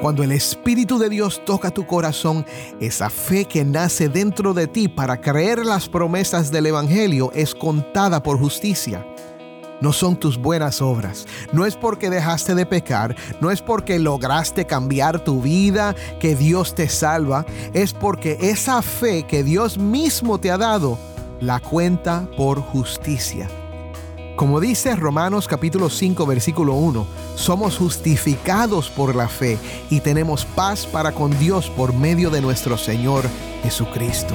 Cuando el Espíritu de Dios toca tu corazón, esa fe que nace dentro de ti para creer las promesas del Evangelio es contada por justicia. No son tus buenas obras, no es porque dejaste de pecar, no es porque lograste cambiar tu vida que Dios te salva, es porque esa fe que Dios mismo te ha dado la cuenta por justicia. Como dice Romanos capítulo 5 versículo 1, somos justificados por la fe y tenemos paz para con Dios por medio de nuestro Señor Jesucristo.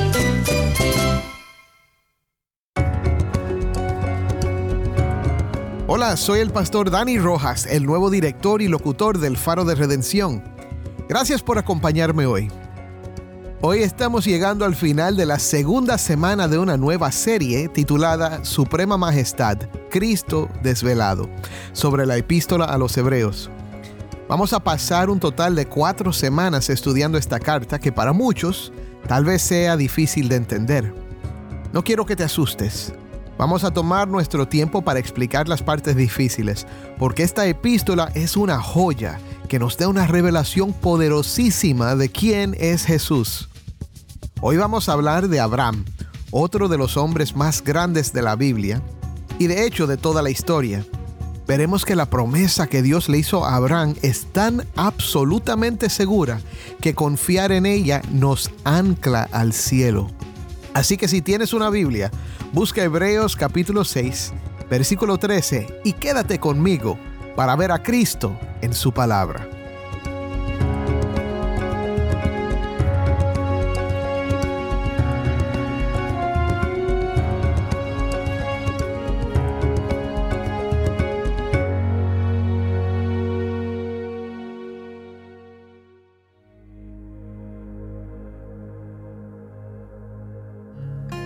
Hola, soy el pastor Dani Rojas, el nuevo director y locutor del Faro de Redención. Gracias por acompañarme hoy. Hoy estamos llegando al final de la segunda semana de una nueva serie titulada Suprema Majestad, Cristo desvelado, sobre la epístola a los Hebreos. Vamos a pasar un total de cuatro semanas estudiando esta carta que para muchos tal vez sea difícil de entender. No quiero que te asustes. Vamos a tomar nuestro tiempo para explicar las partes difíciles, porque esta epístola es una joya que nos da una revelación poderosísima de quién es Jesús. Hoy vamos a hablar de Abraham, otro de los hombres más grandes de la Biblia, y de hecho de toda la historia. Veremos que la promesa que Dios le hizo a Abraham es tan absolutamente segura que confiar en ella nos ancla al cielo. Así que si tienes una Biblia, busca Hebreos capítulo 6, versículo 13 y quédate conmigo para ver a Cristo en su palabra.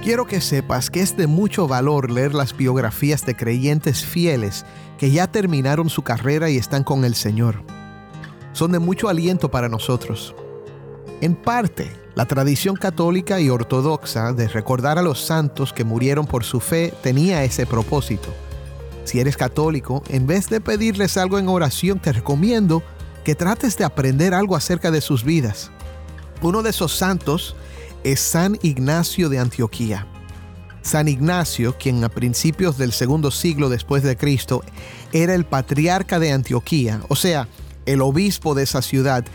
Quiero que sepas que es de mucho valor leer las biografías de creyentes fieles que ya terminaron su carrera y están con el Señor. Son de mucho aliento para nosotros. En parte, la tradición católica y ortodoxa de recordar a los santos que murieron por su fe tenía ese propósito. Si eres católico, en vez de pedirles algo en oración, te recomiendo que trates de aprender algo acerca de sus vidas. Uno de esos santos es San Ignacio de Antioquía. San Ignacio, quien a principios del segundo siglo después de Cristo era el patriarca de Antioquía, o sea, el obispo de esa ciudad,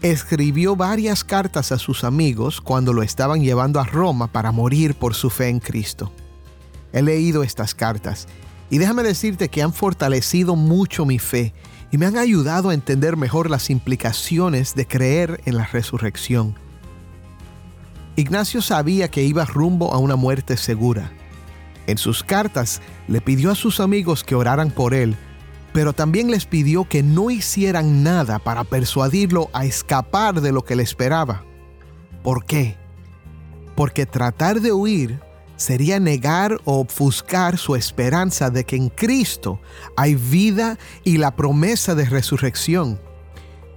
escribió varias cartas a sus amigos cuando lo estaban llevando a Roma para morir por su fe en Cristo. He leído estas cartas y déjame decirte que han fortalecido mucho mi fe y me han ayudado a entender mejor las implicaciones de creer en la resurrección. Ignacio sabía que iba rumbo a una muerte segura. En sus cartas le pidió a sus amigos que oraran por él, pero también les pidió que no hicieran nada para persuadirlo a escapar de lo que le esperaba. ¿Por qué? Porque tratar de huir sería negar o ofuscar su esperanza de que en Cristo hay vida y la promesa de resurrección.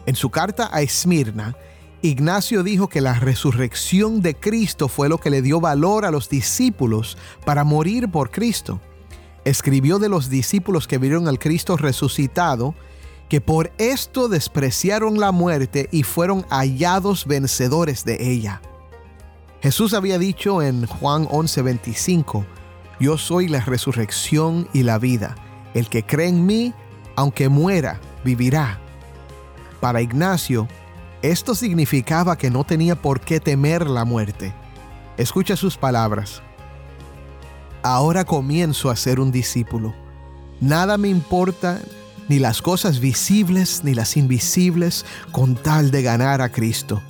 En su carta a Esmirna, Ignacio dijo que la resurrección de Cristo fue lo que le dio valor a los discípulos para morir por Cristo. Escribió de los discípulos que vieron al Cristo resucitado, que por esto despreciaron la muerte y fueron hallados vencedores de ella. Jesús había dicho en Juan 11:25, Yo soy la resurrección y la vida. El que cree en mí, aunque muera, vivirá. Para Ignacio, esto significaba que no tenía por qué temer la muerte. Escucha sus palabras. Ahora comienzo a ser un discípulo. Nada me importa, ni las cosas visibles ni las invisibles, con tal de ganar a Cristo.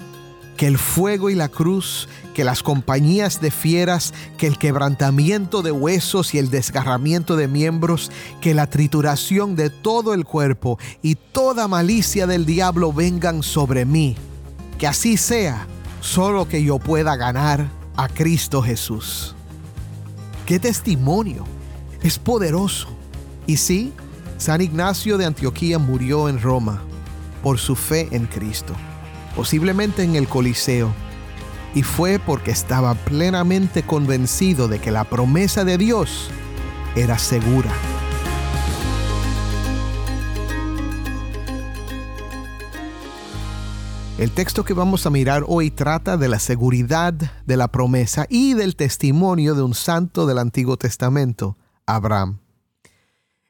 Que el fuego y la cruz, que las compañías de fieras, que el quebrantamiento de huesos y el desgarramiento de miembros, que la trituración de todo el cuerpo y toda malicia del diablo vengan sobre mí. Que así sea, solo que yo pueda ganar a Cristo Jesús. ¡Qué testimonio! Es poderoso. Y sí, San Ignacio de Antioquía murió en Roma por su fe en Cristo, posiblemente en el Coliseo, y fue porque estaba plenamente convencido de que la promesa de Dios era segura. El texto que vamos a mirar hoy trata de la seguridad de la promesa y del testimonio de un santo del Antiguo Testamento, Abraham.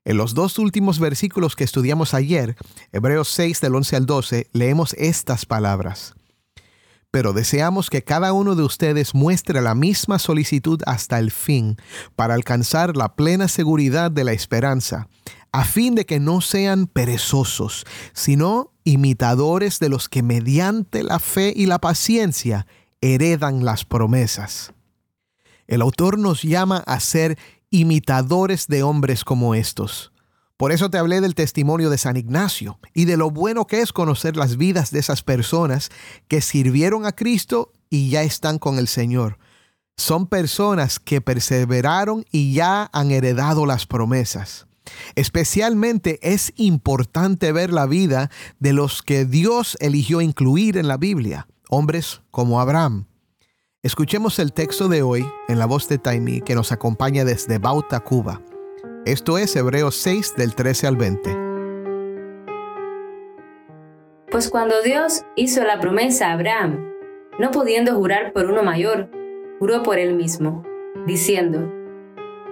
En los dos últimos versículos que estudiamos ayer, Hebreos 6 del 11 al 12, leemos estas palabras. Pero deseamos que cada uno de ustedes muestre la misma solicitud hasta el fin, para alcanzar la plena seguridad de la esperanza, a fin de que no sean perezosos, sino imitadores de los que mediante la fe y la paciencia heredan las promesas. El autor nos llama a ser imitadores de hombres como estos. Por eso te hablé del testimonio de San Ignacio y de lo bueno que es conocer las vidas de esas personas que sirvieron a Cristo y ya están con el Señor. Son personas que perseveraron y ya han heredado las promesas. Especialmente es importante ver la vida de los que Dios eligió incluir en la Biblia, hombres como Abraham. Escuchemos el texto de hoy en la voz de Taimi que nos acompaña desde Bauta, Cuba. Esto es Hebreos 6 del 13 al 20. Pues cuando Dios hizo la promesa a Abraham, no pudiendo jurar por uno mayor, juró por él mismo, diciendo,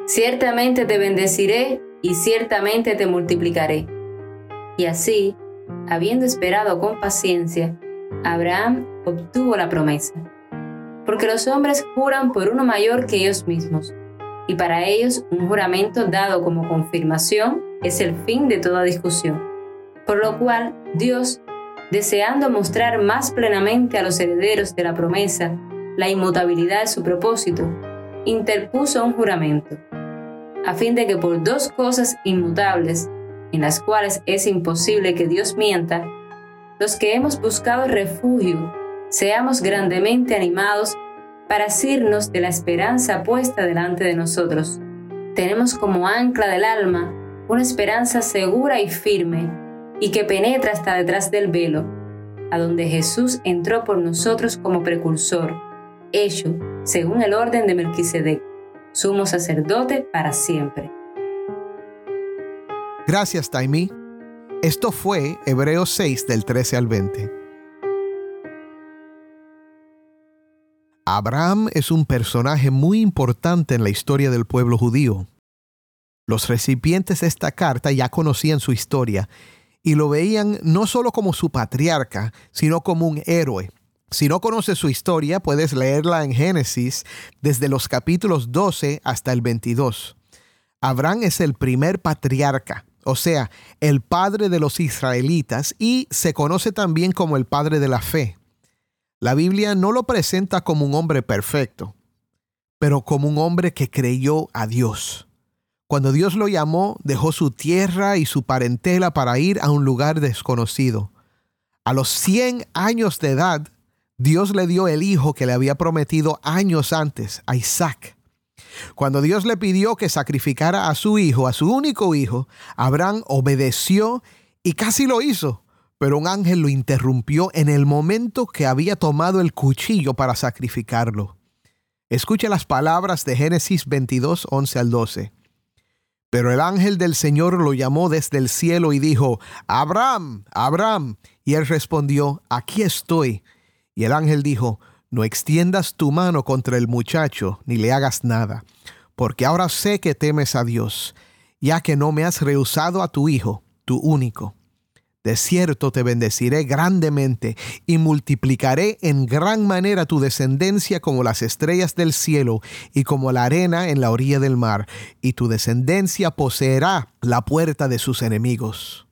Ciertamente te bendeciré y ciertamente te multiplicaré. Y así, habiendo esperado con paciencia, Abraham obtuvo la promesa. Porque los hombres juran por uno mayor que ellos mismos, y para ellos un juramento dado como confirmación es el fin de toda discusión. Por lo cual Dios, deseando mostrar más plenamente a los herederos de la promesa la inmutabilidad de su propósito, interpuso un juramento a fin de que por dos cosas inmutables, en las cuales es imposible que Dios mienta, los que hemos buscado refugio seamos grandemente animados para asirnos de la esperanza puesta delante de nosotros. Tenemos como ancla del alma una esperanza segura y firme y que penetra hasta detrás del velo, a donde Jesús entró por nosotros como precursor, hecho según el orden de Melquisedec sumo sacerdote para siempre. Gracias, Taimi. Esto fue Hebreos 6 del 13 al 20. Abraham es un personaje muy importante en la historia del pueblo judío. Los recipientes de esta carta ya conocían su historia y lo veían no solo como su patriarca, sino como un héroe, si no conoces su historia, puedes leerla en Génesis desde los capítulos 12 hasta el 22. Abraham es el primer patriarca, o sea, el padre de los israelitas y se conoce también como el padre de la fe. La Biblia no lo presenta como un hombre perfecto, pero como un hombre que creyó a Dios. Cuando Dios lo llamó, dejó su tierra y su parentela para ir a un lugar desconocido. A los 100 años de edad, Dios le dio el hijo que le había prometido años antes, a Isaac. Cuando Dios le pidió que sacrificara a su hijo, a su único hijo, Abraham obedeció y casi lo hizo, pero un ángel lo interrumpió en el momento que había tomado el cuchillo para sacrificarlo. Escucha las palabras de Génesis 22, 11 al 12. Pero el ángel del Señor lo llamó desde el cielo y dijo, Abraham, Abraham. Y él respondió, aquí estoy. Y el ángel dijo, no extiendas tu mano contra el muchacho, ni le hagas nada, porque ahora sé que temes a Dios, ya que no me has rehusado a tu hijo, tu único. De cierto te bendeciré grandemente y multiplicaré en gran manera tu descendencia como las estrellas del cielo y como la arena en la orilla del mar, y tu descendencia poseerá la puerta de sus enemigos.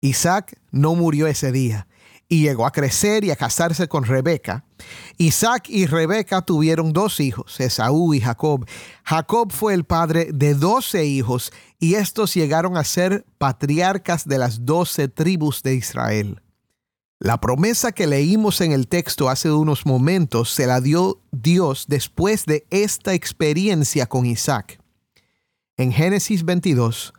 Isaac no murió ese día, y llegó a crecer y a casarse con Rebeca. Isaac y Rebeca tuvieron dos hijos, Esaú y Jacob. Jacob fue el padre de doce hijos y estos llegaron a ser patriarcas de las doce tribus de Israel. La promesa que leímos en el texto hace unos momentos se la dio Dios después de esta experiencia con Isaac. En Génesis 22,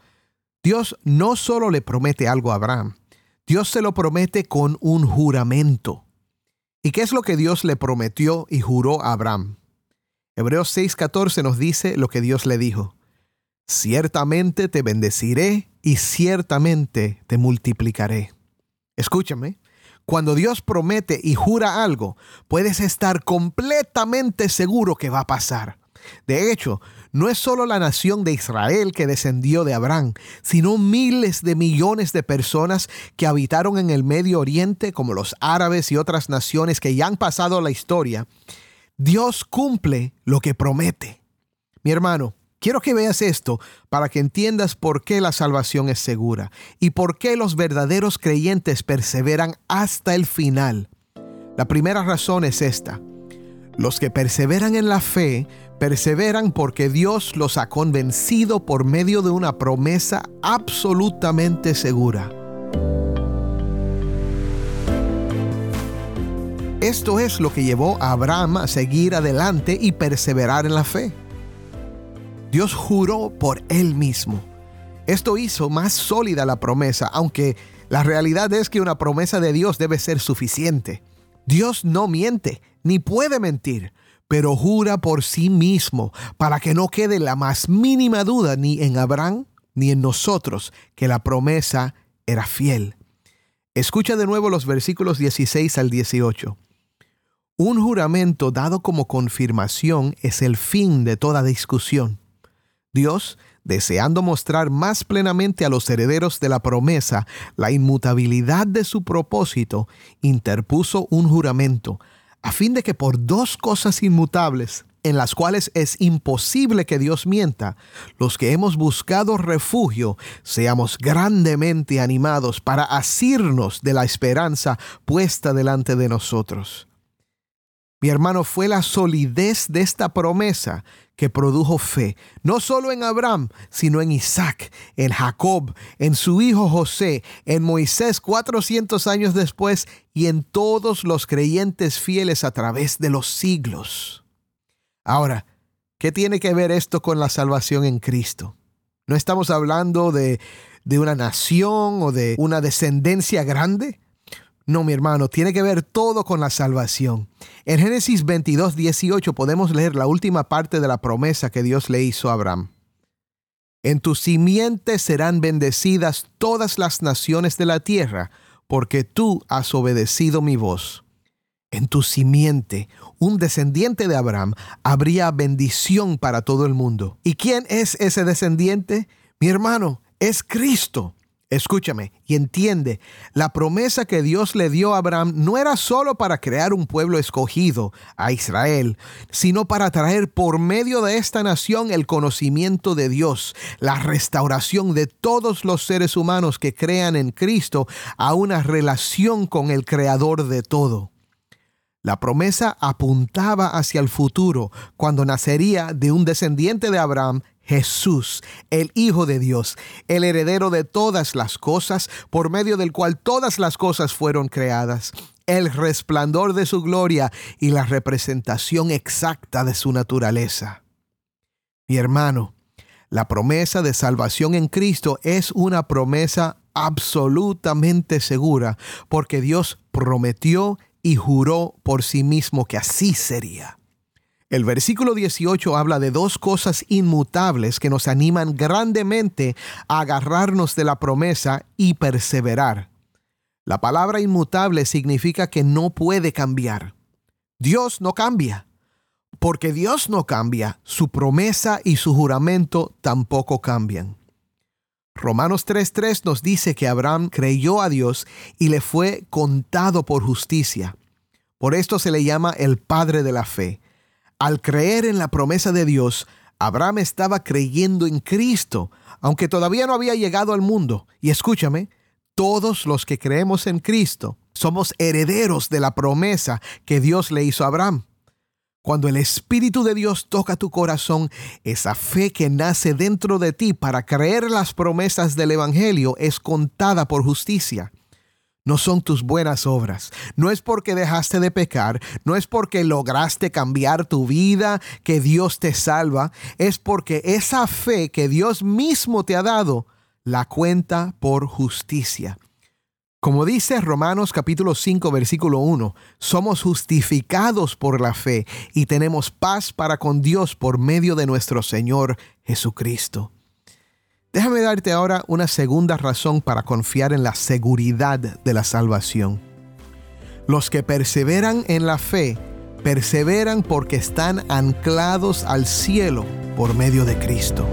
Dios no solo le promete algo a Abraham, Dios se lo promete con un juramento. ¿Y qué es lo que Dios le prometió y juró a Abraham? Hebreos 6:14 nos dice lo que Dios le dijo. Ciertamente te bendeciré y ciertamente te multiplicaré. Escúchame, cuando Dios promete y jura algo, puedes estar completamente seguro que va a pasar. De hecho, no es solo la nación de Israel que descendió de Abraham, sino miles de millones de personas que habitaron en el Medio Oriente, como los árabes y otras naciones que ya han pasado la historia. Dios cumple lo que promete. Mi hermano, quiero que veas esto para que entiendas por qué la salvación es segura y por qué los verdaderos creyentes perseveran hasta el final. La primera razón es esta. Los que perseveran en la fe Perseveran porque Dios los ha convencido por medio de una promesa absolutamente segura. Esto es lo que llevó a Abraham a seguir adelante y perseverar en la fe. Dios juró por él mismo. Esto hizo más sólida la promesa, aunque la realidad es que una promesa de Dios debe ser suficiente. Dios no miente, ni puede mentir pero jura por sí mismo, para que no quede la más mínima duda ni en Abraham ni en nosotros que la promesa era fiel. Escucha de nuevo los versículos 16 al 18. Un juramento dado como confirmación es el fin de toda discusión. Dios, deseando mostrar más plenamente a los herederos de la promesa la inmutabilidad de su propósito, interpuso un juramento a fin de que por dos cosas inmutables, en las cuales es imposible que Dios mienta, los que hemos buscado refugio seamos grandemente animados para asirnos de la esperanza puesta delante de nosotros. Mi hermano, fue la solidez de esta promesa que produjo fe, no solo en Abraham, sino en Isaac, en Jacob, en su hijo José, en Moisés 400 años después y en todos los creyentes fieles a través de los siglos. Ahora, ¿qué tiene que ver esto con la salvación en Cristo? No estamos hablando de, de una nación o de una descendencia grande. No, mi hermano, tiene que ver todo con la salvación. En Génesis 22, 18 podemos leer la última parte de la promesa que Dios le hizo a Abraham. En tu simiente serán bendecidas todas las naciones de la tierra, porque tú has obedecido mi voz. En tu simiente, un descendiente de Abraham, habría bendición para todo el mundo. ¿Y quién es ese descendiente? Mi hermano, es Cristo. Escúchame y entiende, la promesa que Dios le dio a Abraham no era solo para crear un pueblo escogido a Israel, sino para traer por medio de esta nación el conocimiento de Dios, la restauración de todos los seres humanos que crean en Cristo a una relación con el Creador de todo. La promesa apuntaba hacia el futuro, cuando nacería de un descendiente de Abraham Jesús, el Hijo de Dios, el heredero de todas las cosas, por medio del cual todas las cosas fueron creadas, el resplandor de su gloria y la representación exacta de su naturaleza. Mi hermano, la promesa de salvación en Cristo es una promesa absolutamente segura, porque Dios prometió y juró por sí mismo que así sería. El versículo 18 habla de dos cosas inmutables que nos animan grandemente a agarrarnos de la promesa y perseverar. La palabra inmutable significa que no puede cambiar. Dios no cambia. Porque Dios no cambia, su promesa y su juramento tampoco cambian. Romanos 3:3 nos dice que Abraham creyó a Dios y le fue contado por justicia. Por esto se le llama el Padre de la Fe. Al creer en la promesa de Dios, Abraham estaba creyendo en Cristo, aunque todavía no había llegado al mundo. Y escúchame, todos los que creemos en Cristo Somos herederos de la promesa que Dios le hizo a Abraham. Cuando el Espíritu de Dios toca tu corazón, esa fe que nace dentro de ti para creer las promesas del Evangelio es contada por justicia. No son tus buenas obras, no es porque dejaste de pecar, no es porque lograste cambiar tu vida que Dios te salva, es porque esa fe que Dios mismo te ha dado la cuenta por justicia. Como dice Romanos capítulo 5 versículo 1, somos justificados por la fe y tenemos paz para con Dios por medio de nuestro Señor Jesucristo. Déjame darte ahora una segunda razón para confiar en la seguridad de la salvación. Los que perseveran en la fe, perseveran porque están anclados al cielo por medio de Cristo.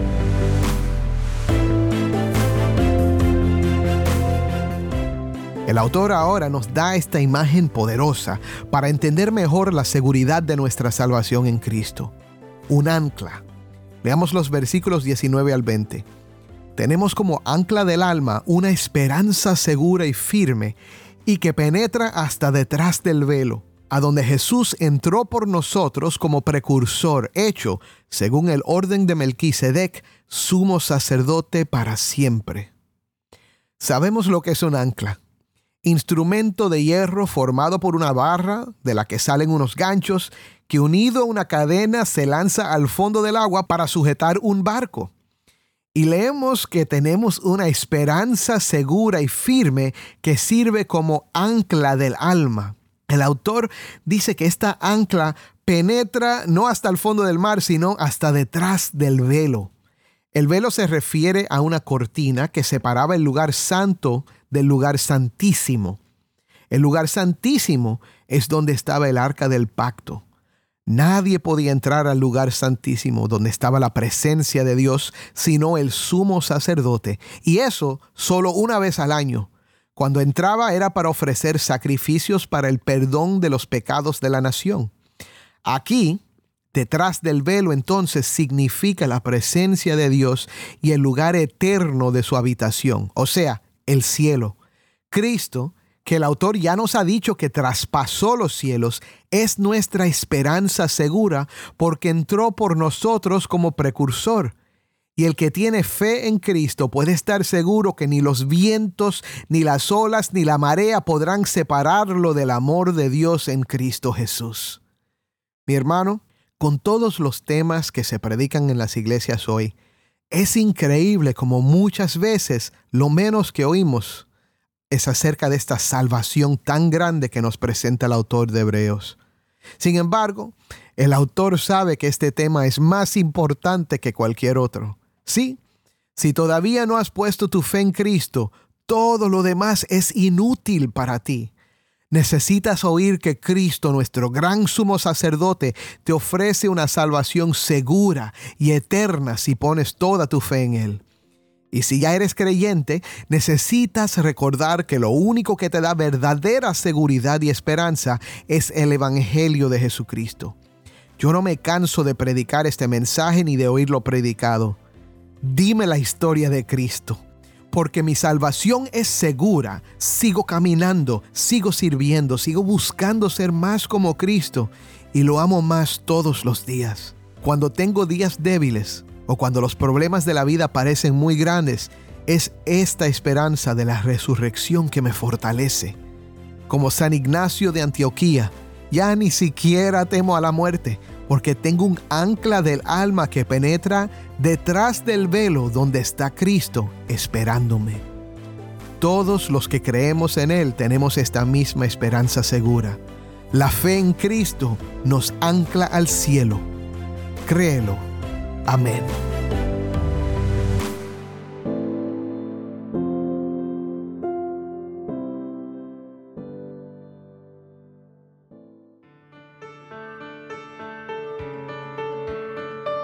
El autor ahora nos da esta imagen poderosa para entender mejor la seguridad de nuestra salvación en Cristo. Un ancla. Veamos los versículos 19 al 20. Tenemos como ancla del alma una esperanza segura y firme y que penetra hasta detrás del velo, a donde Jesús entró por nosotros como precursor, hecho, según el orden de Melquisedec, sumo sacerdote para siempre. Sabemos lo que es un ancla instrumento de hierro formado por una barra de la que salen unos ganchos que unido a una cadena se lanza al fondo del agua para sujetar un barco. Y leemos que tenemos una esperanza segura y firme que sirve como ancla del alma. El autor dice que esta ancla penetra no hasta el fondo del mar, sino hasta detrás del velo. El velo se refiere a una cortina que separaba el lugar santo del lugar santísimo. El lugar santísimo es donde estaba el arca del pacto. Nadie podía entrar al lugar santísimo donde estaba la presencia de Dios sino el sumo sacerdote. Y eso solo una vez al año. Cuando entraba era para ofrecer sacrificios para el perdón de los pecados de la nación. Aquí Detrás del velo entonces significa la presencia de Dios y el lugar eterno de su habitación, o sea, el cielo. Cristo, que el autor ya nos ha dicho que traspasó los cielos, es nuestra esperanza segura porque entró por nosotros como precursor. Y el que tiene fe en Cristo puede estar seguro que ni los vientos, ni las olas, ni la marea podrán separarlo del amor de Dios en Cristo Jesús. Mi hermano, con todos los temas que se predican en las iglesias hoy, es increíble como muchas veces lo menos que oímos es acerca de esta salvación tan grande que nos presenta el autor de Hebreos. Sin embargo, el autor sabe que este tema es más importante que cualquier otro. Sí, si todavía no has puesto tu fe en Cristo, todo lo demás es inútil para ti. Necesitas oír que Cristo, nuestro gran sumo sacerdote, te ofrece una salvación segura y eterna si pones toda tu fe en Él. Y si ya eres creyente, necesitas recordar que lo único que te da verdadera seguridad y esperanza es el Evangelio de Jesucristo. Yo no me canso de predicar este mensaje ni de oírlo predicado. Dime la historia de Cristo porque mi salvación es segura, sigo caminando, sigo sirviendo, sigo buscando ser más como Cristo y lo amo más todos los días. Cuando tengo días débiles o cuando los problemas de la vida parecen muy grandes, es esta esperanza de la resurrección que me fortalece. Como San Ignacio de Antioquía, ya ni siquiera temo a la muerte, porque tengo un ancla del alma que penetra detrás del velo donde está Cristo esperándome. Todos los que creemos en Él tenemos esta misma esperanza segura. La fe en Cristo nos ancla al cielo. Créelo. Amén.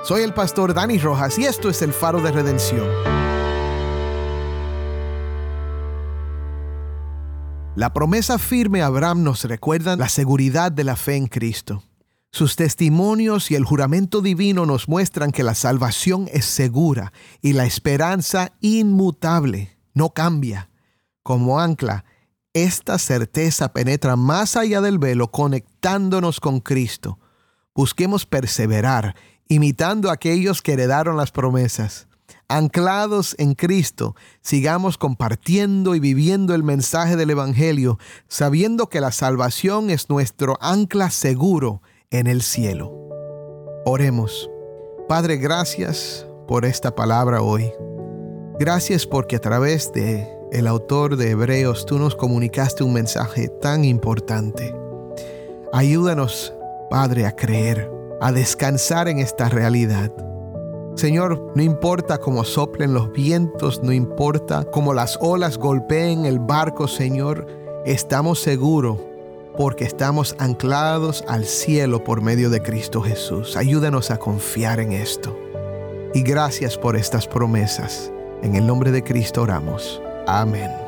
Soy el pastor Dani Rojas y esto es el faro de redención. La promesa firme a Abraham nos recuerda la seguridad de la fe en Cristo. Sus testimonios y el juramento divino nos muestran que la salvación es segura y la esperanza inmutable, no cambia. Como ancla, Esta certeza penetra más allá del velo, conectándonos con Cristo. Busquemos perseverar, imitando a aquellos que heredaron las promesas. Anclados en Cristo, sigamos compartiendo y viviendo el mensaje del Evangelio, sabiendo que la salvación es nuestro ancla seguro en el cielo. Oremos. Padre, gracias por esta palabra hoy. Gracias porque a través de el autor de Hebreos tú nos comunicaste un mensaje tan importante. Ayúdanos, Padre, a creer, a descansar en esta realidad. Señor, no importa cómo soplen los vientos, no importa cómo las olas golpeen el barco, Señor, estamos seguros porque estamos anclados al cielo por medio de Cristo Jesús. Ayúdanos a confiar en esto. Y gracias por estas promesas. En el nombre de Cristo oramos. Amén.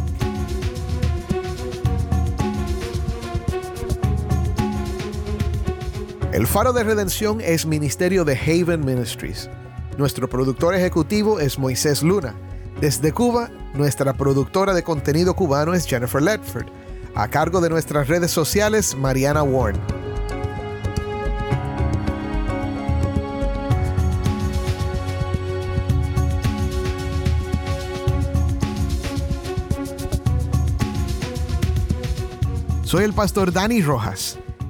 El Faro de Redención es ministerio de Haven Ministries. Nuestro productor ejecutivo es Moisés Luna. Desde Cuba, nuestra productora de contenido cubano es Jennifer Ledford. A cargo de nuestras redes sociales, Mariana Warren. Soy el pastor Dani Rojas.